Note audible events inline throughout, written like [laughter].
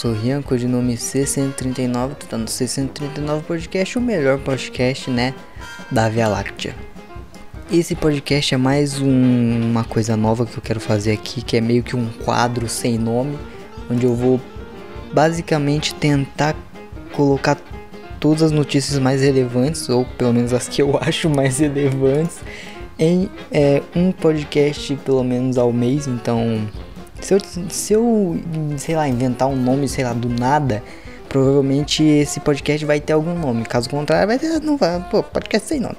Sou Rian, codinome C139, tu tá no C139 Podcast, o melhor podcast, né, da Via Láctea. Esse podcast é mais um, uma coisa nova que eu quero fazer aqui, que é meio que um quadro sem nome, onde eu vou basicamente tentar colocar todas as notícias mais relevantes, ou pelo menos as que eu [laughs] acho mais relevantes, em é, um podcast pelo menos ao mês, então se eu, se eu, sei lá, inventar um nome, sei lá, do nada, provavelmente esse podcast vai ter algum nome. Caso contrário, vai ter, não vai, pô, podcast sem nome.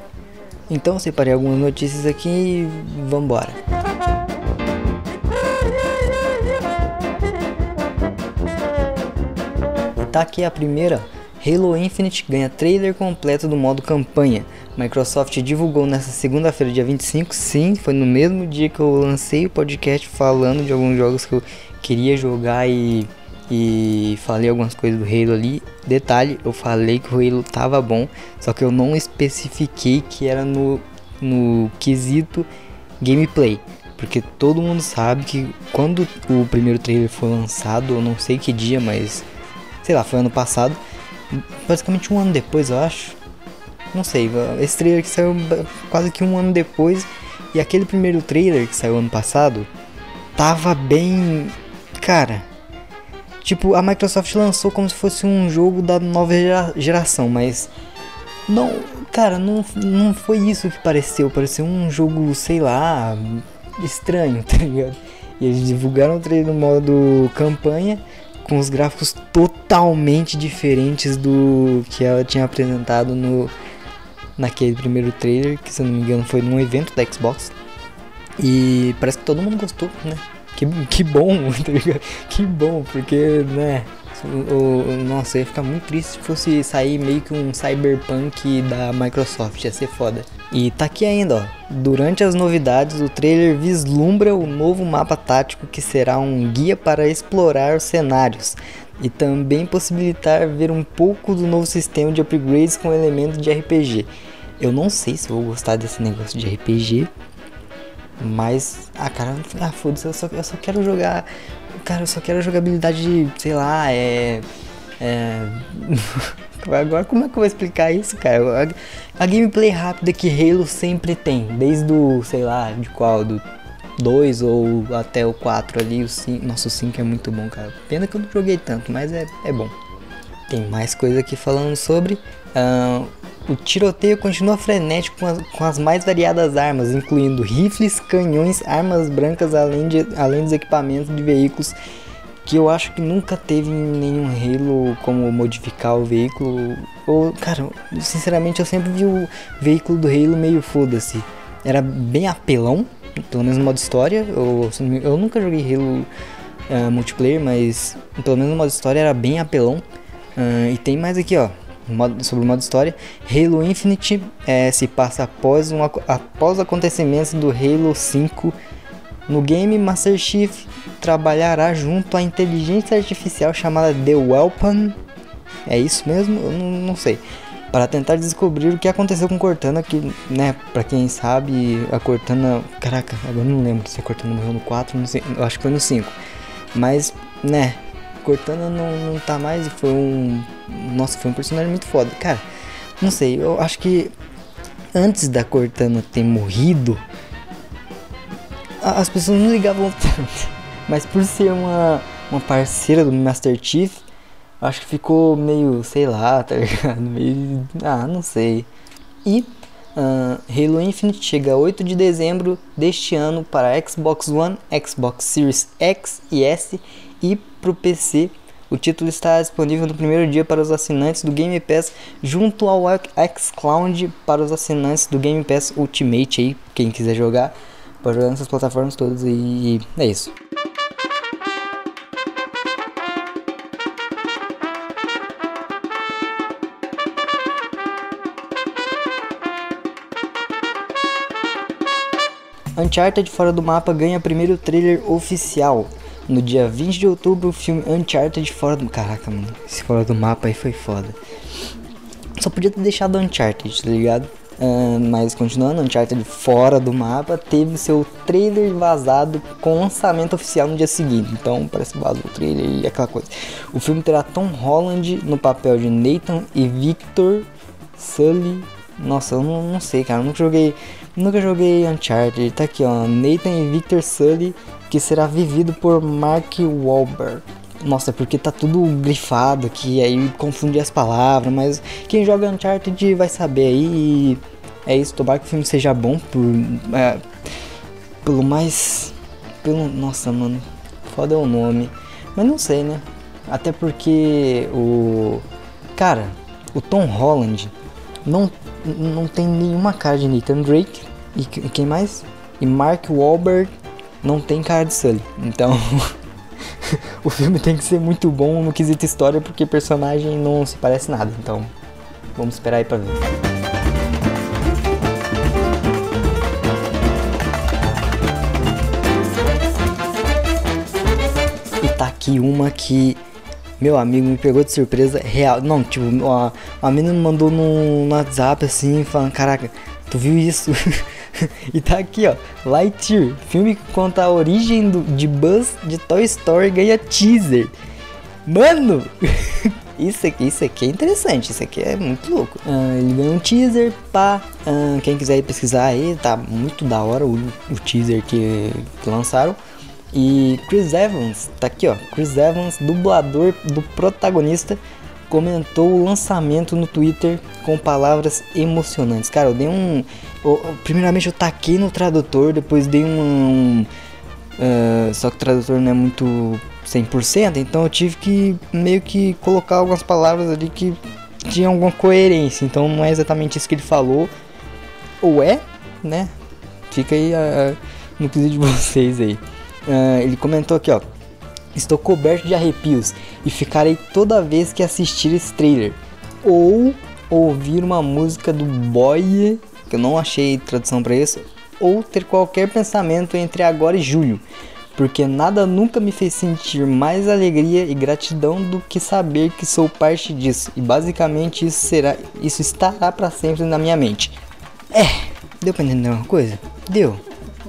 Então separei algumas notícias aqui e vambora. Tá aqui a primeira. Halo Infinite ganha trailer completo do modo campanha. Microsoft divulgou nessa segunda-feira, dia 25. Sim, foi no mesmo dia que eu lancei o podcast falando de alguns jogos que eu queria jogar e, e falei algumas coisas do Halo ali. Detalhe, eu falei que o Halo tava bom, só que eu não especifiquei que era no, no quesito gameplay. Porque todo mundo sabe que quando o primeiro trailer foi lançado, eu não sei que dia, mas sei lá, foi ano passado, basicamente um ano depois, eu acho não sei, esse trailer que saiu quase que um ano depois. E aquele primeiro trailer que saiu ano passado tava bem. Cara. Tipo, a Microsoft lançou como se fosse um jogo da nova geração, mas. Não, cara, não, não foi isso que pareceu. Pareceu um jogo, sei lá, estranho, [laughs] tá ligado? E eles divulgaram o trailer no modo campanha com os gráficos totalmente diferentes do que ela tinha apresentado no naquele primeiro trailer, que se não me engano foi num evento da Xbox. E parece que todo mundo gostou, né? Que, que bom, [laughs] tá ligado? Que bom, porque, né? O, nossa, ia ficar muito triste se fosse sair meio que um cyberpunk da Microsoft, ia ser foda. E tá aqui ainda, ó. Durante as novidades, o trailer vislumbra o novo mapa tático que será um guia para explorar os cenários e também possibilitar ver um pouco do novo sistema de upgrades com elementos de RPG. Eu não sei se vou gostar desse negócio de RPG, mas ah cara, ah, foda-se, eu só, eu só quero jogar, cara, eu só quero jogabilidade de, sei lá, é é [laughs] Agora como é que eu vou explicar isso, cara? A, a gameplay rápida que Halo sempre tem, desde o, sei lá, de qual, do 2 ou até o 4 ali, o 5, nosso 5 é muito bom, cara. Pena que eu não joguei tanto, mas é, é bom. Tem mais coisa aqui falando sobre. Uh, o tiroteio continua frenético com as, com as, mais variadas armas, incluindo rifles, canhões, armas brancas, além, de, além dos equipamentos de veículos que eu acho que nunca teve nenhum Halo como modificar o veículo. Ou, cara, sinceramente eu sempre vi o veículo do Halo meio foda-se. Era bem apelão, pelo menos no modo história. Eu, eu nunca joguei Halo uh, multiplayer, mas pelo menos no modo história era bem apelão. Uh, e tem mais aqui, ó, sobre o modo história. Halo Infinite é, se passa após, um, após acontecimentos do Halo 5. No game, Master Chief trabalhará junto à inteligência artificial chamada The Weapon. É isso mesmo? Eu não, não sei para tentar descobrir o que aconteceu com Cortana, que, né, pra quem sabe, a Cortana, caraca, agora não lembro se a Cortana morreu no 4, não sei, eu acho que foi no 5. Mas, né, Cortana não, não tá mais e foi um, nossa, foi um personagem muito foda. Cara, não sei, eu acho que antes da Cortana ter morrido, as pessoas não ligavam [laughs] tanto. Mas por ser uma, uma parceira do Master Chief, Acho que ficou meio, sei lá, [laughs] tá ligado? Meio. Ah, não sei. E uh, Halo Infinite chega 8 de dezembro deste ano para Xbox One, Xbox Series X e S e para o PC. O título está disponível no primeiro dia para os assinantes do Game Pass, junto ao xCloud para os assinantes do Game Pass Ultimate aí, quem quiser jogar, pode jogar nessas plataformas todas e é isso. Uncharted Fora do Mapa ganha primeiro trailer oficial. No dia 20 de outubro, o filme Uncharted Fora do... Caraca, mano, esse Fora do Mapa aí foi foda. Só podia ter deixado Uncharted, tá ligado? Uh, mas continuando, Uncharted fora do mapa teve seu trailer vazado com lançamento oficial no dia seguinte. Então parece que vazou o trailer e aquela coisa. O filme terá Tom Holland no papel de Nathan e Victor Sully. Nossa, eu não, não sei, cara. Eu nunca joguei, nunca joguei Uncharted. Tá aqui, ó. Nathan e Victor Sully, que será vivido por Mark Wahlberg. Nossa, porque tá tudo grifado aqui, aí confunde as palavras, mas quem joga Uncharted vai saber aí. É isso, tomara que o filme seja bom por. É, pelo mais. Pelo. Nossa, mano. Foda é o nome. Mas não sei, né? Até porque o. Cara, o Tom Holland não, não tem nenhuma cara de Nathan Drake. E quem mais? E Mark Wahlberg não tem cara de Sully. Então. [laughs] o filme tem que ser muito bom no quesito história, porque personagem não se parece nada. Então, vamos esperar aí pra ver. E tá aqui uma que meu amigo me pegou de surpresa real. Não, tipo, a, a menina me mandou no, no WhatsApp assim, falando: Caraca, tu viu isso? [laughs] e tá aqui, ó. Lightyear, filme que conta a origem do, de Buzz de Toy Story ganha teaser. Mano! [laughs] isso aqui, isso aqui é interessante, isso aqui é muito louco. Uh, ele ganhou um teaser, pá. Uh, quem quiser pesquisar aí, tá muito da hora o, o teaser que, que lançaram. E Chris Evans, tá aqui ó, Chris Evans, dublador do protagonista, comentou o lançamento no Twitter com palavras emocionantes. Cara, eu dei um. Primeiramente eu taquei no tradutor, depois dei um. um uh, só que o tradutor não é muito 100%, então eu tive que meio que colocar algumas palavras ali que tinham alguma coerência. Então não é exatamente isso que ele falou. Ou é, né? Fica aí uh, no quesito de [laughs] vocês aí. Uh, ele comentou aqui, ó. Estou coberto de arrepios e ficarei toda vez que assistir esse trailer. Ou ouvir uma música do Boy, que eu não achei tradução para isso, ou ter qualquer pensamento entre agora e julho, porque nada nunca me fez sentir mais alegria e gratidão do que saber que sou parte disso. E basicamente isso será, isso estará para sempre na minha mente. É, deu para entender uma coisa? Deu.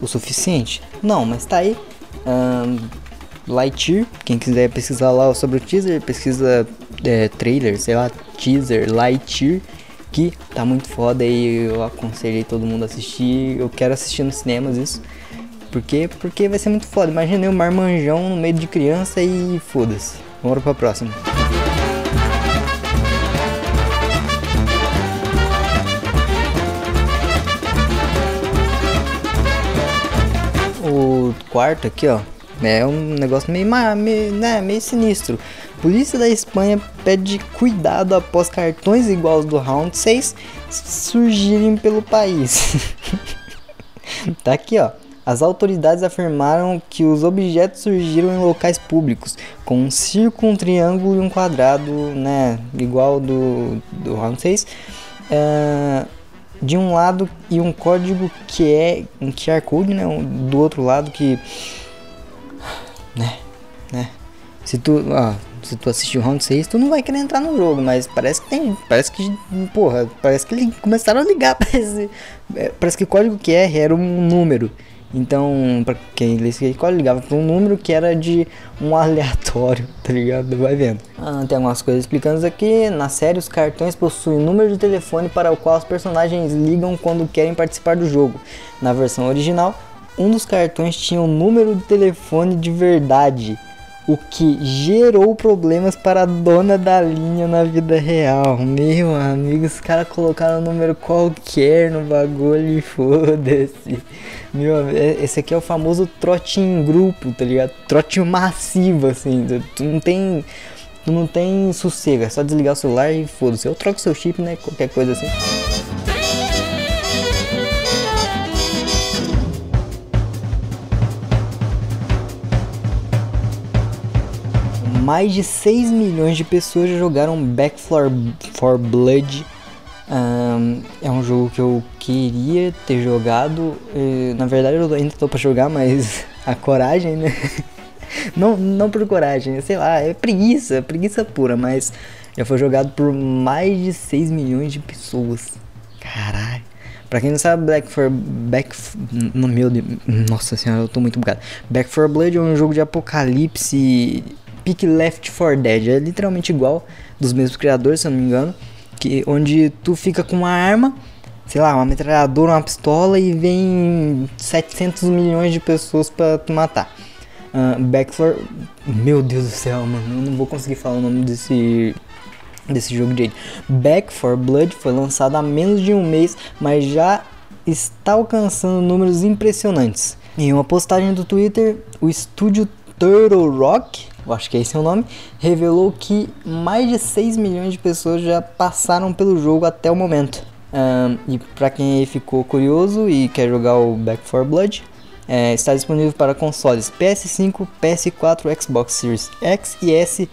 O suficiente? Não, mas tá aí. Um, Lightyear, quem quiser pesquisar lá sobre o teaser, pesquisa é, trailer, sei lá, teaser, Lightyear, que tá muito foda e eu aconselhei todo mundo a assistir. Eu quero assistir nos cinemas isso. Por quê? Porque vai ser muito foda. Imagina eu marmanjão no meio de criança e foda-se. Vamos pra próxima. Quarto aqui, ó, é um negócio meio, meio, né, meio sinistro. Polícia da Espanha pede cuidado após cartões iguais do Round 6 surgirem pelo país. [laughs] tá aqui, ó. As autoridades afirmaram que os objetos surgiram em locais públicos, com um círculo, um triângulo e um quadrado, né, igual do, do Round 6. Uh, de um lado e um código que é um QR Code, né, do outro lado que né? Né? Se tu, ó, se tu assistir o round 6, tu não vai querer entrar no jogo, mas parece que tem, parece que, porra, parece que eles começaram a ligar [laughs] para esse, é, parece que o código QR era um número. Então, pra quem lê esse código, ligava para um número que era de um [laughs] aleatório, tá ligado? Vai vendo. Ah, tem algumas coisas explicando aqui. Na série, os cartões possuem número de telefone para o qual os personagens ligam quando querem participar do jogo. Na versão original, um dos cartões tinha um número de telefone de verdade, o que gerou problemas para a dona da linha na vida real. Meu amigo, os caras colocaram um número qualquer no bagulho e foda-se. Meu, é, esse aqui é o famoso trote em grupo, tá ligado? Trote massivo, assim. Tu não tem. Tu não tem sossego, é só desligar o celular e foda-se. Eu troco seu chip, né? Qualquer coisa assim. Mais de 6 milhões de pessoas já jogaram Back for, for Blood. Um, é um jogo que eu queria ter jogado. na verdade, eu ainda tô pra jogar, mas [laughs] a coragem, né? [laughs] não, não por coragem, sei lá, é preguiça, preguiça pura, mas já foi jogado por mais de 6 milhões de pessoas. Caralho. Pra quem não sabe, Black for Back meu Deus, nossa senhora, eu tô muito bugado. Back for Blood é um jogo de apocalipse pick Left 4 Dead, é literalmente igual dos mesmos criadores, se eu não me engano, que onde tu fica com uma arma, sei lá, uma metralhadora, uma pistola e vem 700 milhões de pessoas para tu matar. Uh, Back for meu Deus do céu, mano, eu não vou conseguir falar o nome desse desse jogo de Back for Blood foi lançado há menos de um mês, mas já está alcançando números impressionantes. Em uma postagem do Twitter, o estúdio Turtle Rock, eu acho que é esse o nome, revelou que mais de 6 milhões de pessoas já passaram pelo jogo até o momento. Um, e para quem ficou curioso e quer jogar o Back 4 Blood, é, está disponível para consoles PS5, PS4, Xbox Series X e S,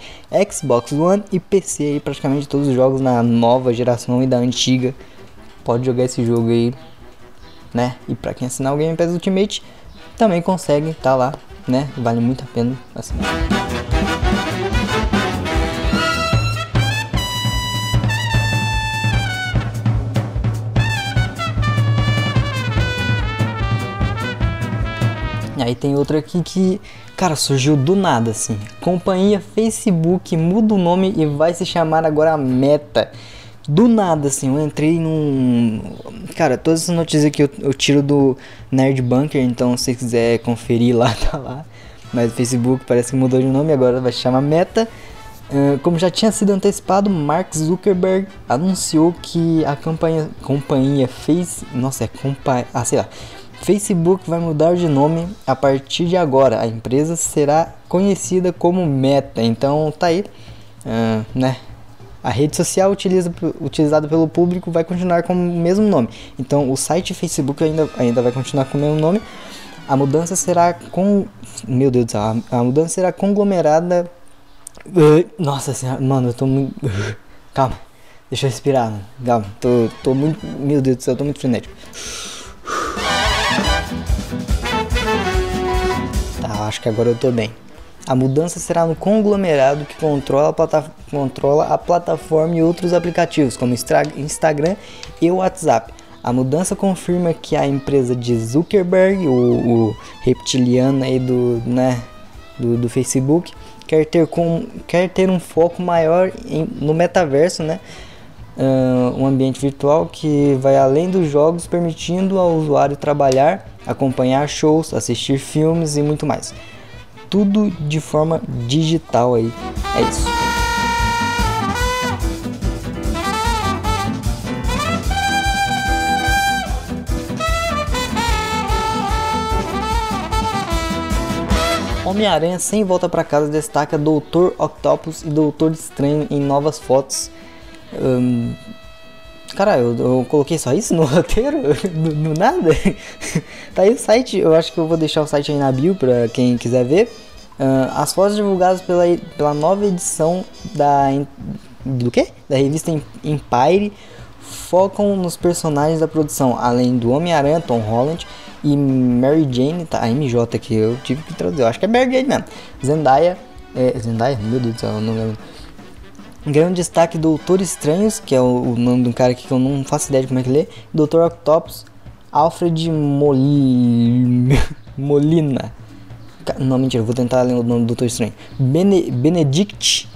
Xbox One e PC. Aí, praticamente todos os jogos na nova geração e da antiga. Pode jogar esse jogo aí, né? E para quem assinar o Game Pass Ultimate, também consegue, tá lá, né? Vale muito a pena assinar. Aí tem outra aqui que, cara, surgiu do nada assim. Companhia Facebook muda o nome e vai se chamar agora Meta. Do nada, assim, eu entrei num. Cara, todas essas notícias aqui eu, eu tiro do Nerd Bunker, então se quiser conferir lá, [laughs] tá lá. Mas o Facebook parece que mudou de nome, agora vai chamar Meta. Uh, como já tinha sido antecipado, Mark Zuckerberg anunciou que a campanha, companhia fez. Nossa, é companhia. Ah, sei lá. Facebook vai mudar de nome a partir de agora. A empresa será conhecida como Meta. Então tá aí, uh, né? A rede social utiliza, utilizada pelo público vai continuar com o mesmo nome. Então o site Facebook ainda, ainda vai continuar com o mesmo nome. A mudança será com. Meu Deus do céu, a, mudança será conglomerada. Uh, nossa senhora, mano, eu tô muito. [laughs] Calma, deixa eu respirar. Calma, tô, tô muito. Meu Deus do céu, eu tô muito frenético. acho que agora eu tô bem. A mudança será no conglomerado que controla a, controla a plataforma e outros aplicativos, como Instagram e WhatsApp. A mudança confirma que a empresa de Zuckerberg, o, o reptiliano aí do, né, do, do, Facebook, quer ter, com, quer ter um foco maior em, no metaverso, né? Uh, um ambiente virtual que vai além dos jogos, permitindo ao usuário trabalhar acompanhar shows, assistir filmes e muito mais. Tudo de forma digital aí. É isso. Homem-Aranha sem volta para casa destaca Doutor Octopus e Doutor Estranho em novas fotos. Um, Cara, eu, eu, coloquei só isso no [laughs] roteiro? no, no, nada? [laughs] tá aí o site, eu acho que eu vou deixar o site aí na bio pra quem quiser ver. Uh, as fotos divulgadas pela, pela nova edição da. do quê? Da revista Empire focam nos personagens da produção, além do Homem-Aranha, Tom Holland e Mary Jane, tá? A MJ aqui, eu tive que traduzir, eu acho que é Mary Jane mesmo. Zendaya, é, Zendaya? Meu Deus do céu, eu não lembro. Grande destaque Doutor Estranhos, que é o, o, nome de um cara aqui que eu não faço ideia de como é que lê. Doutor Octopus, Alfred Moli... [laughs] Molina. Não, mentira, vou tentar ler o nome do Doutor Estranho. Bene... Benedict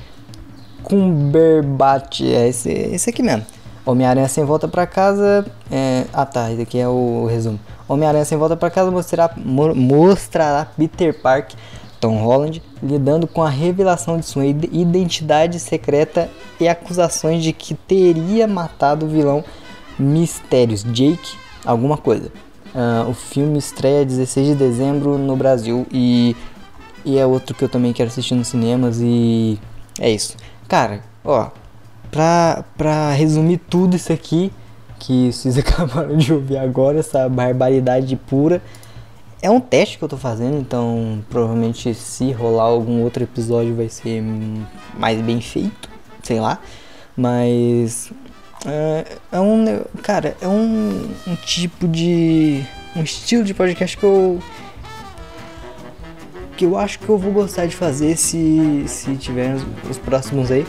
Cumberbatch, é esse, esse aqui mesmo. Homem-Aranha sem volta para casa. É... Ah tá, esse aqui é o resumo. Homem-Aranha sem volta para casa mostrará, mostrará Peter Parker Tom Holland lidando com a revelação de sua identidade secreta e acusações de que teria matado o vilão Mistérios Jake alguma coisa. Uh, o filme estreia 16 de dezembro no Brasil e, e é outro que eu também quero assistir nos cinemas e é isso. Cara, ó, pra, pra resumir tudo isso aqui que vocês [laughs] acabaram de ouvir agora, essa barbaridade pura é um teste que eu tô fazendo, então provavelmente se rolar algum outro episódio vai ser mais bem feito, sei lá. Mas é, é um. Cara, é um, um tipo de. um estilo de podcast que eu. que eu acho que eu vou gostar de fazer se, se tiver os, os próximos aí.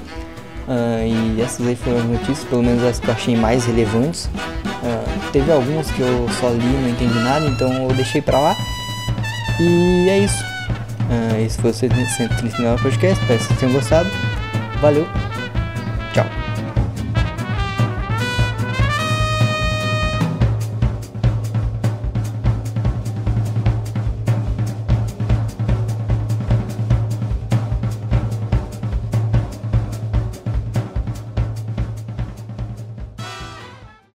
Uh, e essas aí foram as notícias, pelo menos as que eu achei mais relevantes. Uh, teve algumas que eu só li não entendi nada, então eu deixei pra lá. E é isso. Uh, esse foi o 139 podcast. Espero que vocês tenham gostado. Valeu.